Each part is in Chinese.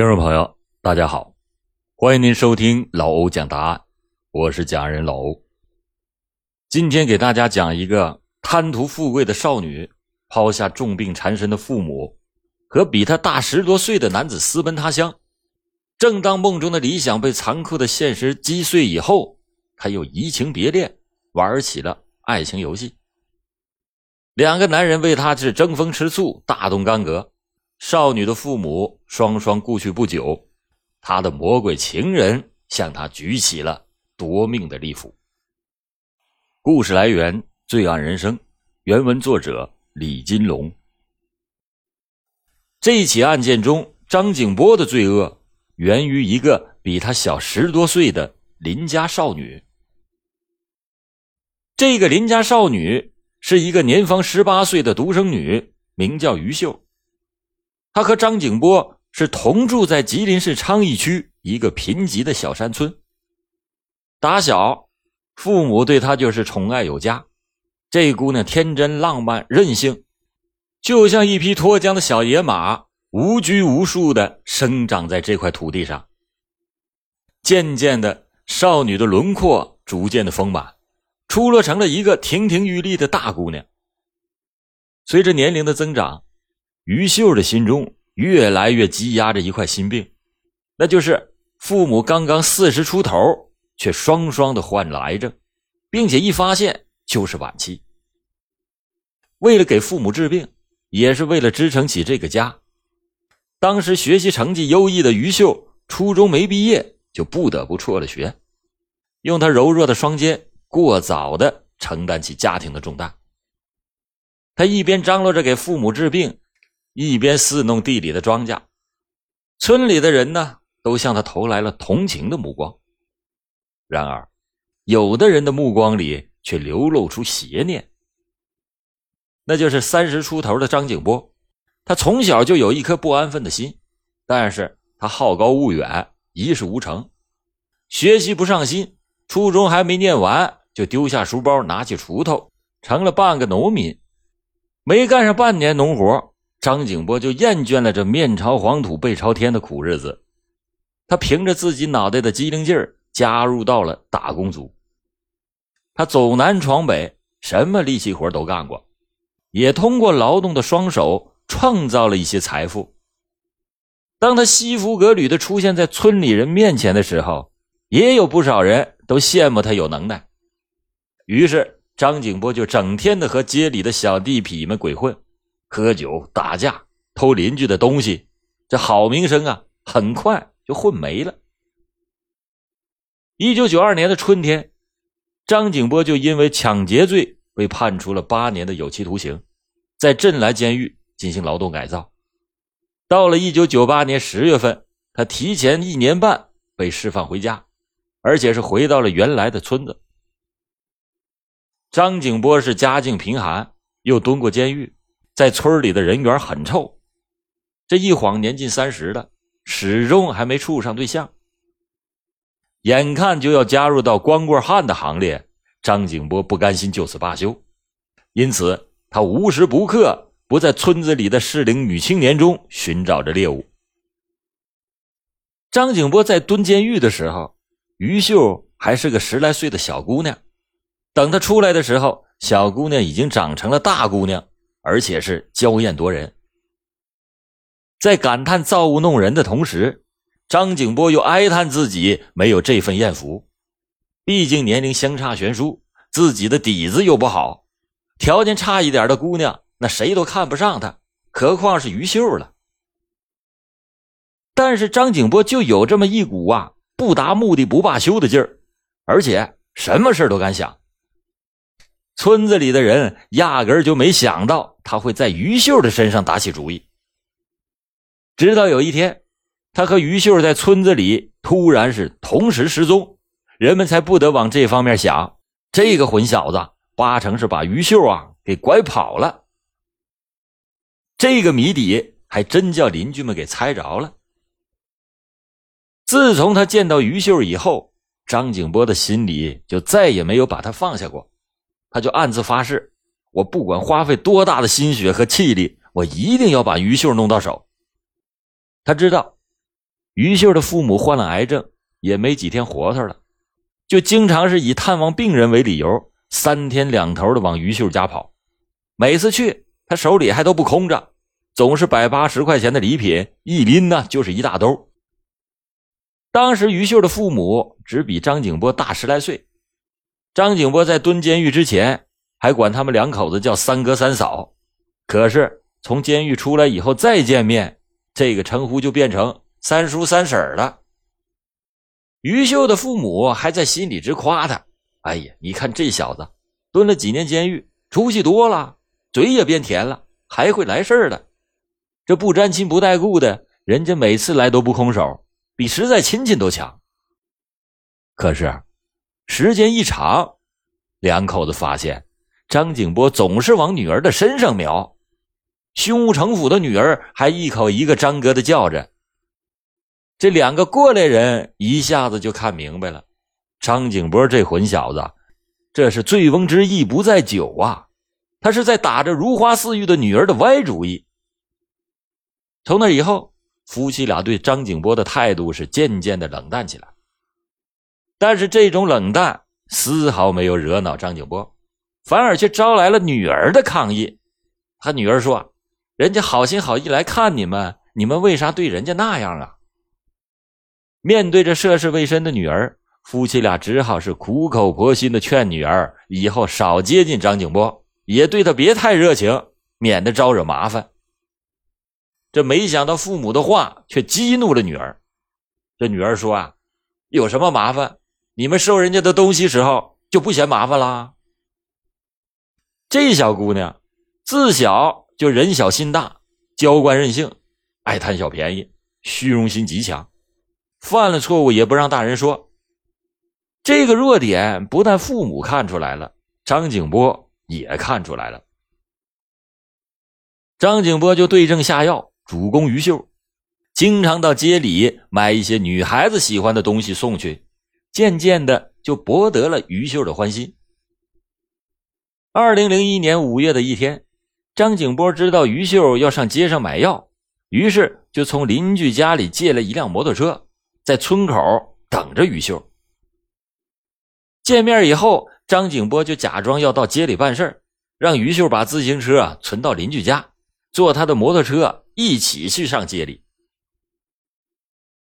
听众朋友，大家好，欢迎您收听老欧讲答案，我是讲人老欧。今天给大家讲一个贪图富贵的少女抛下重病缠身的父母，和比她大十多岁的男子私奔他乡。正当梦中的理想被残酷的现实击碎以后，他又移情别恋，玩起了爱情游戏。两个男人为他是争风吃醋，大动干戈。少女的父母双双故去不久，她的魔鬼情人向她举起了夺命的利斧。故事来源：《罪案人生》，原文作者李金龙。这起案件中，张景波的罪恶源于一个比他小十多岁的邻家少女。这个邻家少女是一个年方十八岁的独生女，名叫于秀。他和张景波是同住在吉林市昌邑区一个贫瘠的小山村。打小，父母对他就是宠爱有加。这姑娘天真浪漫、任性，就像一匹脱缰的小野马，无拘无束的生长在这块土地上。渐渐的，少女的轮廓逐渐的丰满，出落成了一个亭亭玉立的大姑娘。随着年龄的增长。于秀的心中越来越积压着一块心病，那就是父母刚刚四十出头，却双双的患了癌症，并且一发现就是晚期。为了给父母治病，也是为了支撑起这个家，当时学习成绩优异的于秀，初中没毕业就不得不辍了学，用他柔弱的双肩，过早的承担起家庭的重担。他一边张罗着给父母治病。一边伺弄地里的庄稼，村里的人呢都向他投来了同情的目光。然而，有的人的目光里却流露出邪念。那就是三十出头的张景波，他从小就有一颗不安分的心，但是他好高骛远，一事无成，学习不上心，初中还没念完就丢下书包，拿起锄头，成了半个农民。没干上半年农活。张景波就厌倦了这面朝黄土背朝天的苦日子，他凭着自己脑袋的机灵劲儿加入到了打工族。他走南闯北，什么力气活都干过，也通过劳动的双手创造了一些财富。当他西服革履的出现在村里人面前的时候，也有不少人都羡慕他有能耐。于是张景波就整天的和街里的小地痞们鬼混。喝酒打架偷邻居的东西，这好名声啊，很快就混没了。一九九二年的春天，张景波就因为抢劫罪被判处了八年的有期徒刑，在镇来监狱进行劳动改造。到了一九九八年十月份，他提前一年半被释放回家，而且是回到了原来的村子。张景波是家境贫寒，又蹲过监狱。在村里的人缘很臭，这一晃年近三十了，始终还没处上对象。眼看就要加入到光棍汉的行列，张景波不甘心就此罢休，因此他无时不刻不在村子里的适龄女青年中寻找着猎物。张景波在蹲监狱的时候，于秀还是个十来岁的小姑娘，等他出来的时候，小姑娘已经长成了大姑娘。而且是娇艳夺人，在感叹造物弄人的同时，张景波又哀叹自己没有这份艳福。毕竟年龄相差悬殊，自己的底子又不好，条件差一点的姑娘，那谁都看不上她，何况是于秀了。但是张景波就有这么一股啊不达目的不罢休的劲儿，而且什么事都敢想。村子里的人压根就没想到他会在于秀的身上打起主意。直到有一天，他和于秀在村子里突然是同时失踪，人们才不得往这方面想。这个混小子八成是把于秀啊给拐跑了。这个谜底还真叫邻居们给猜着了。自从他见到于秀以后，张景波的心里就再也没有把他放下过。他就暗自发誓，我不管花费多大的心血和气力，我一定要把于秀弄到手。他知道，于秀的父母患了癌症，也没几天活头了，就经常是以探望病人为理由，三天两头的往于秀家跑。每次去，他手里还都不空着，总是百八十块钱的礼品，一拎呢就是一大兜。当时于秀的父母只比张景波大十来岁，张景波在蹲监狱之前还管他们两口子叫三哥三嫂，可是从监狱出来以后再见面，这个称呼就变成三叔三婶了。于秀的父母还在心里直夸他：“哎呀，你看这小子蹲了几年监狱，出息多了，嘴也变甜了，还会来事儿的。这不沾亲不带故的，人家每次来都不空手。”比实在亲戚都强。可是，时间一长，两口子发现张景波总是往女儿的身上瞄，胸无城府的女儿还一口一个张哥的叫着。这两个过来人一下子就看明白了，张景波这混小子，这是醉翁之意不在酒啊，他是在打着如花似玉的女儿的歪主意。从那以后。夫妻俩对张景波的态度是渐渐的冷淡起来，但是这种冷淡丝毫没有惹恼张景波，反而却招来了女儿的抗议。他女儿说：“人家好心好意来看你们，你们为啥对人家那样啊？”面对着涉世未深的女儿，夫妻俩只好是苦口婆心的劝女儿以后少接近张景波，也对他别太热情，免得招惹麻烦。这没想到父母的话却激怒了女儿。这女儿说：“啊，有什么麻烦？你们收人家的东西时候就不嫌麻烦啦？”这小姑娘自小就人小心大，娇惯任性，爱贪小便宜，虚荣心极强，犯了错误也不让大人说。这个弱点不但父母看出来了，张景波也看出来了。张景波就对症下药。主攻于秀，经常到街里买一些女孩子喜欢的东西送去，渐渐的就博得了于秀的欢心。二零零一年五月的一天，张景波知道于秀要上街上买药，于是就从邻居家里借了一辆摩托车，在村口等着于秀。见面以后，张景波就假装要到街里办事让于秀把自行车啊存到邻居家，坐他的摩托车。一起去上街里。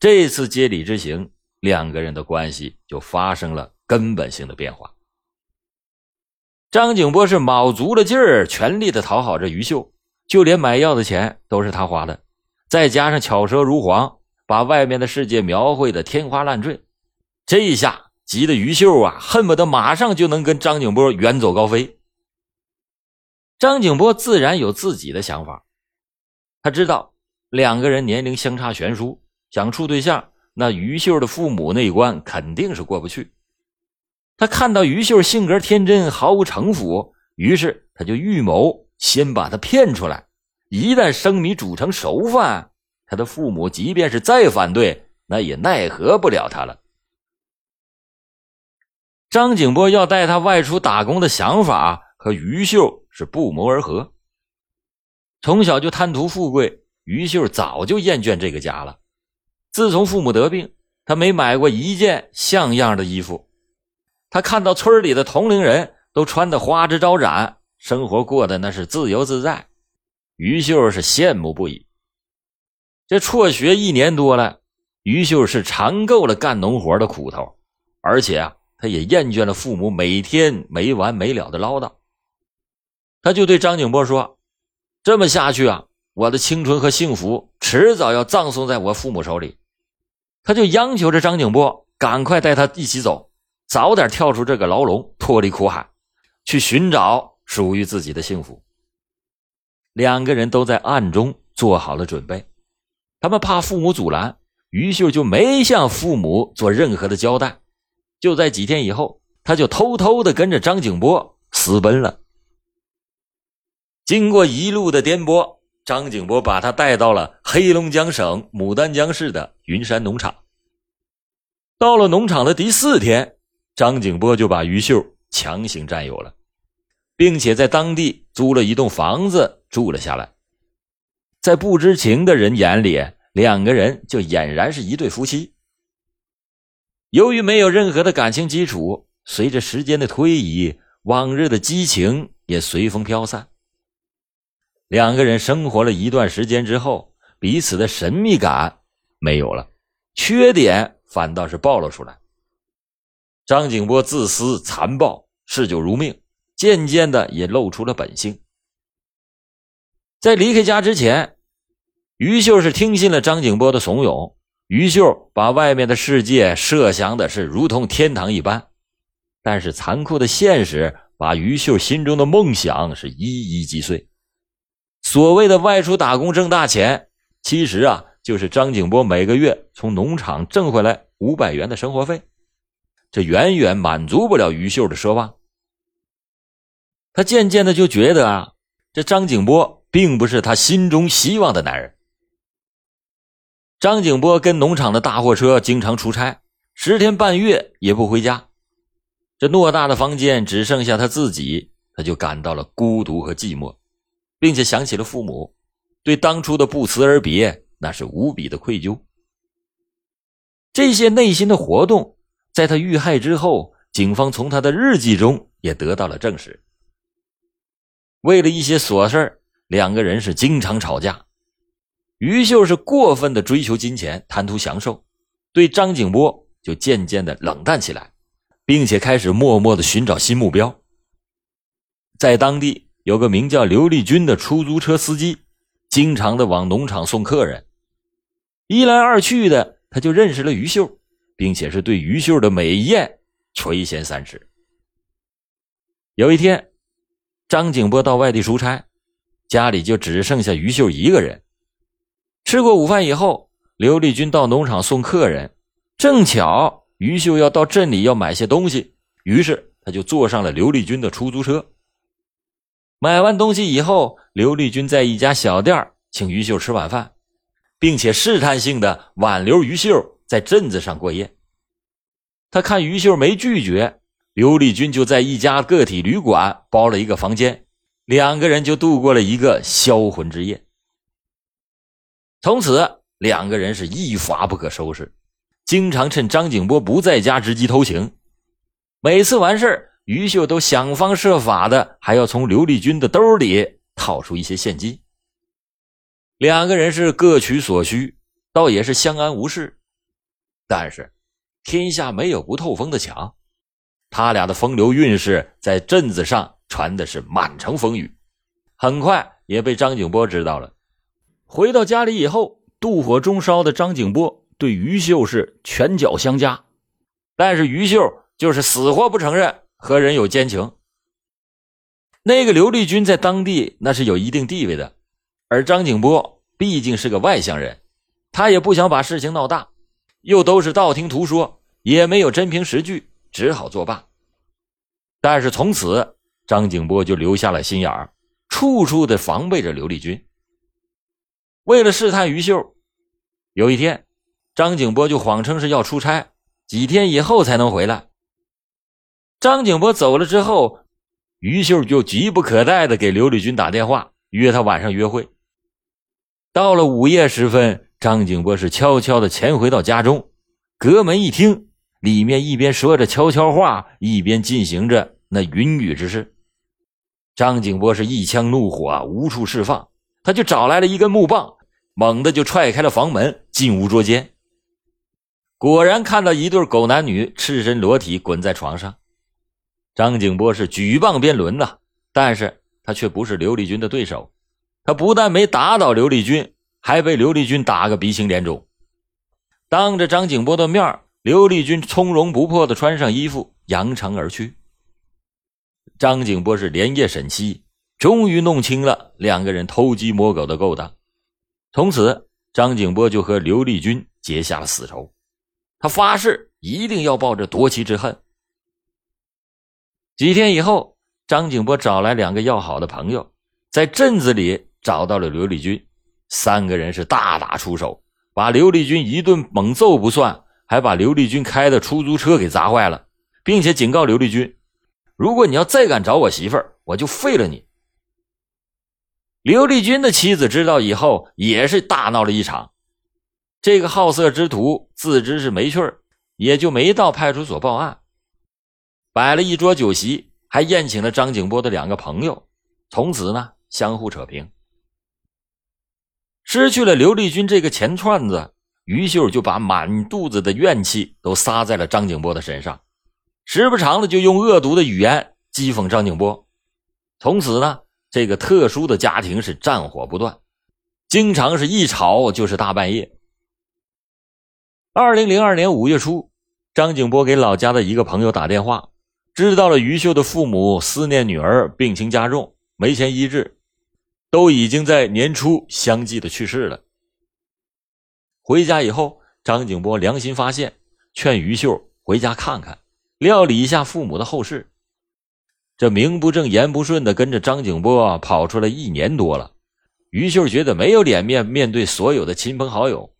这次街里之行，两个人的关系就发生了根本性的变化。张景波是卯足了劲儿，全力的讨好着于秀，就连买药的钱都是他花的，再加上巧舌如簧，把外面的世界描绘的天花乱坠。这一下急得于秀啊，恨不得马上就能跟张景波远走高飞。张景波自然有自己的想法。他知道两个人年龄相差悬殊，想处对象，那于秀的父母那一关肯定是过不去。他看到于秀性格天真，毫无城府，于是他就预谋先把她骗出来。一旦生米煮成熟饭，他的父母即便是再反对，那也奈何不了他了。张景波要带他外出打工的想法和于秀是不谋而合。从小就贪图富贵，于秀早就厌倦这个家了。自从父母得病，他没买过一件像样的衣服。他看到村里的同龄人都穿得花枝招展，生活过得那是自由自在，于秀是羡慕不已。这辍学一年多了，于秀是尝够了干农活的苦头，而且啊，他也厌倦了父母每天没完没了的唠叨。他就对张景波说。这么下去啊，我的青春和幸福迟早要葬送在我父母手里。他就央求着张景波赶快带他一起走，早点跳出这个牢笼，脱离苦海，去寻找属于自己的幸福。两个人都在暗中做好了准备，他们怕父母阻拦，于秀就没向父母做任何的交代。就在几天以后，他就偷偷的跟着张景波私奔了。经过一路的颠簸，张景波把他带到了黑龙江省牡丹江市的云山农场。到了农场的第四天，张景波就把于秀强行占有了，并且在当地租了一栋房子住了下来。在不知情的人眼里，两个人就俨然是一对夫妻。由于没有任何的感情基础，随着时间的推移，往日的激情也随风飘散。两个人生活了一段时间之后，彼此的神秘感没有了，缺点反倒是暴露出来。张景波自私残暴，嗜酒如命，渐渐的也露出了本性。在离开家之前，于秀是听信了张景波的怂恿。于秀把外面的世界设想的是如同天堂一般，但是残酷的现实把于秀心中的梦想是一一击碎。所谓的外出打工挣大钱，其实啊就是张景波每个月从农场挣回来五百元的生活费，这远远满足不了于秀的奢望。他渐渐的就觉得啊，这张景波并不是他心中希望的男人。张景波跟农场的大货车经常出差，十天半月也不回家。这偌大的房间只剩下他自己，他就感到了孤独和寂寞，并且想起了父母，对当初的不辞而别那是无比的愧疚。这些内心的活动，在他遇害之后，警方从他的日记中也得到了证实。为了一些琐事两个人是经常吵架。于秀是过分的追求金钱，贪图享受，对张景波就渐渐的冷淡起来，并且开始默默的寻找新目标。在当地有个名叫刘立军的出租车司机，经常的往农场送客人，一来二去的，他就认识了于秀，并且是对于秀的美艳垂涎三尺。有一天，张景波到外地出差，家里就只剩下于秀一个人。吃过午饭以后，刘立军到农场送客人，正巧于秀要到镇里要买些东西，于是他就坐上了刘立军的出租车。买完东西以后，刘立军在一家小店请于秀吃晚饭，并且试探性的挽留于秀在镇子上过夜。他看于秀没拒绝，刘立军就在一家个体旅馆包了一个房间，两个人就度过了一个销魂之夜。从此，两个人是一发不可收拾，经常趁张景波不在家之机偷情。每次完事于秀都想方设法的，还要从刘丽君的兜里套出一些现金。两个人是各取所需，倒也是相安无事。但是，天下没有不透风的墙，他俩的风流韵事在镇子上传的是满城风雨，很快也被张景波知道了。回到家里以后，妒火中烧的张景波对于秀是拳脚相加，但是于秀就是死活不承认和人有奸情。那个刘立军在当地那是有一定地位的，而张景波毕竟是个外乡人，他也不想把事情闹大，又都是道听途说，也没有真凭实据，只好作罢。但是从此，张景波就留下了心眼儿，处处的防备着刘立军。为了试探于秀，有一天，张景波就谎称是要出差，几天以后才能回来。张景波走了之后，于秀就急不可待的给刘立军打电话，约他晚上约会。到了午夜时分，张景波是悄悄的潜回到家中，隔门一听，里面一边说着悄悄话，一边进行着那云雨之事。张景波是一腔怒火啊无处释放。他就找来了一根木棒，猛地就踹开了房门，进屋捉奸。果然看到一对狗男女赤身裸体滚在床上。张景波是举棒鞭轮呐，但是他却不是刘立军的对手。他不但没打倒刘立军，还被刘立军打个鼻青脸肿。当着张景波的面，刘立军从容不迫的穿上衣服，扬长而去。张景波是连夜审妻。终于弄清了两个人偷鸡摸狗的勾当，从此张景波就和刘立军结下了死仇，他发誓一定要报这夺妻之恨。几天以后，张景波找来两个要好的朋友，在镇子里找到了刘立军，三个人是大打出手，把刘立军一顿猛揍不算，还把刘立军开的出租车给砸坏了，并且警告刘立军，如果你要再敢找我媳妇儿，我就废了你。刘立军的妻子知道以后，也是大闹了一场。这个好色之徒自知是没趣儿，也就没到派出所报案。摆了一桌酒席，还宴请了张景波的两个朋友，从此呢相互扯平。失去了刘丽君这个钱串子，于秀就把满肚子的怨气都撒在了张景波的身上，时不常的就用恶毒的语言讥讽张景波。从此呢，这个特殊的家庭是战火不断，经常是一吵就是大半夜。二零零二年五月初，张景波给老家的一个朋友打电话，知道了于秀的父母思念女儿，病情加重，没钱医治。都已经在年初相继的去世了。回家以后，张景波良心发现，劝于秀回家看看，料理一下父母的后事。这名不正言不顺的跟着张景波跑出来一年多了，于秀觉得没有脸面面对所有的亲朋好友，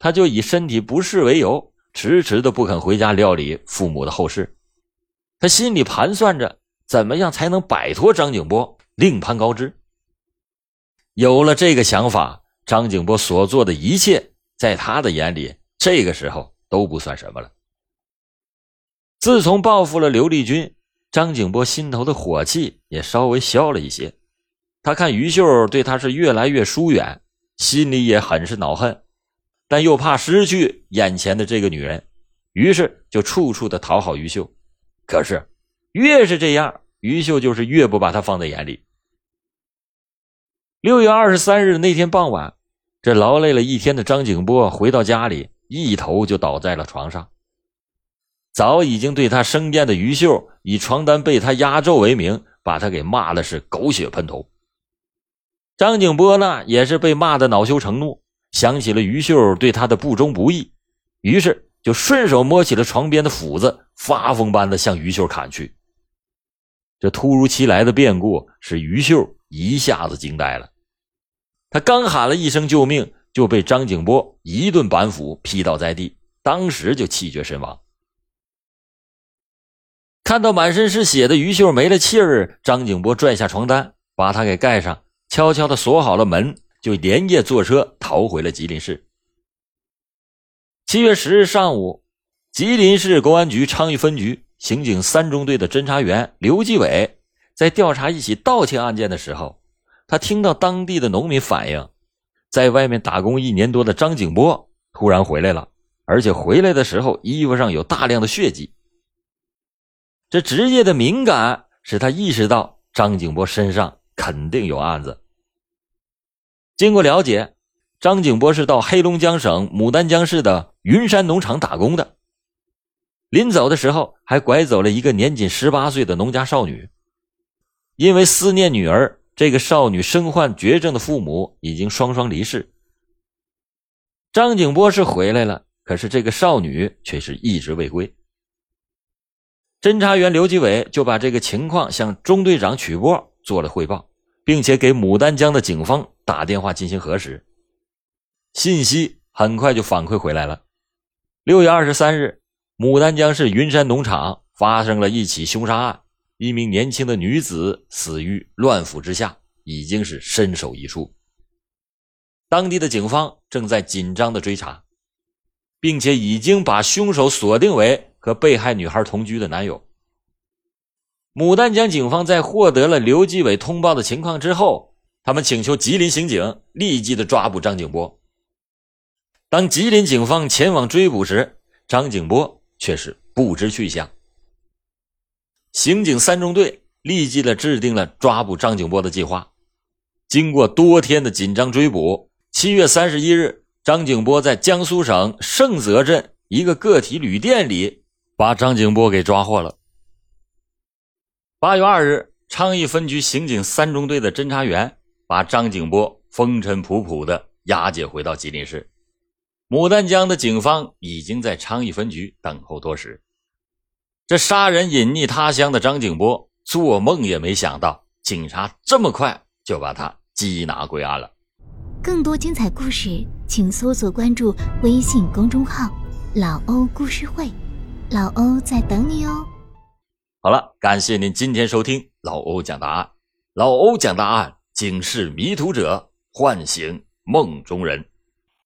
他就以身体不适为由，迟迟的不肯回家料理父母的后事。他心里盘算着怎么样才能摆脱张景波，另攀高枝。有了这个想法，张景波所做的一切，在他的眼里，这个时候都不算什么了。自从报复了刘丽君，张景波心头的火气也稍微消了一些。他看于秀对他是越来越疏远，心里也很是恼恨，但又怕失去眼前的这个女人，于是就处处的讨好于秀。可是，越是这样，于秀就是越不把他放在眼里。六月二十三日那天傍晚，这劳累了一天的张景波回到家里，一头就倒在了床上。早已经对他生厌的于秀，以床单被他压皱为名，把他给骂的是狗血喷头。张景波呢，也是被骂的恼羞成怒，想起了于秀对他的不忠不义，于是就顺手摸起了床边的斧子，发疯般的向于秀砍去。这突如其来的变故使于秀。一下子惊呆了，他刚喊了一声救命，就被张景波一顿板斧劈倒在地，当时就气绝身亡。看到满身是血的于秀没了气儿，张景波拽下床单，把他给盖上，悄悄的锁好了门，就连夜坐车逃回了吉林市。七月十日上午，吉林市公安局昌邑分局刑警三中队的侦查员刘继伟。在调查一起盗窃案件的时候，他听到当地的农民反映，在外面打工一年多的张景波突然回来了，而且回来的时候衣服上有大量的血迹。这职业的敏感使他意识到张景波身上肯定有案子。经过了解，张景波是到黑龙江省牡丹江市的云山农场打工的，临走的时候还拐走了一个年仅十八岁的农家少女。因为思念女儿，这个少女身患绝症的父母已经双双离世。张景波是回来了，可是这个少女却是一直未归。侦查员刘继伟就把这个情况向中队长曲波做了汇报，并且给牡丹江的警方打电话进行核实。信息很快就反馈回来了：六月二十三日，牡丹江市云山农场发生了一起凶杀案。一名年轻的女子死于乱斧之下，已经是身首异处。当地的警方正在紧张的追查，并且已经把凶手锁定为和被害女孩同居的男友。牡丹江警方在获得了刘继伟通报的情况之后，他们请求吉林刑警立即的抓捕张景波。当吉林警方前往追捕时，张景波却是不知去向。刑警三中队立即的制定了抓捕张景波的计划。经过多天的紧张追捕，七月三十一日，张景波在江苏省盛泽镇一个个体旅店里把张景波给抓获了。八月二日，昌邑分局刑警三中队的侦查员把张景波风尘仆仆的押解回到吉林市。牡丹江的警方已经在昌邑分局等候多时。这杀人隐匿他乡的张景波，做梦也没想到，警察这么快就把他缉拿归案了。更多精彩故事，请搜索关注微信公众号“老欧故事会”，老欧在等你哦。好了，感谢您今天收听老欧讲答案。老欧讲答案，警示迷途者，唤醒梦中人。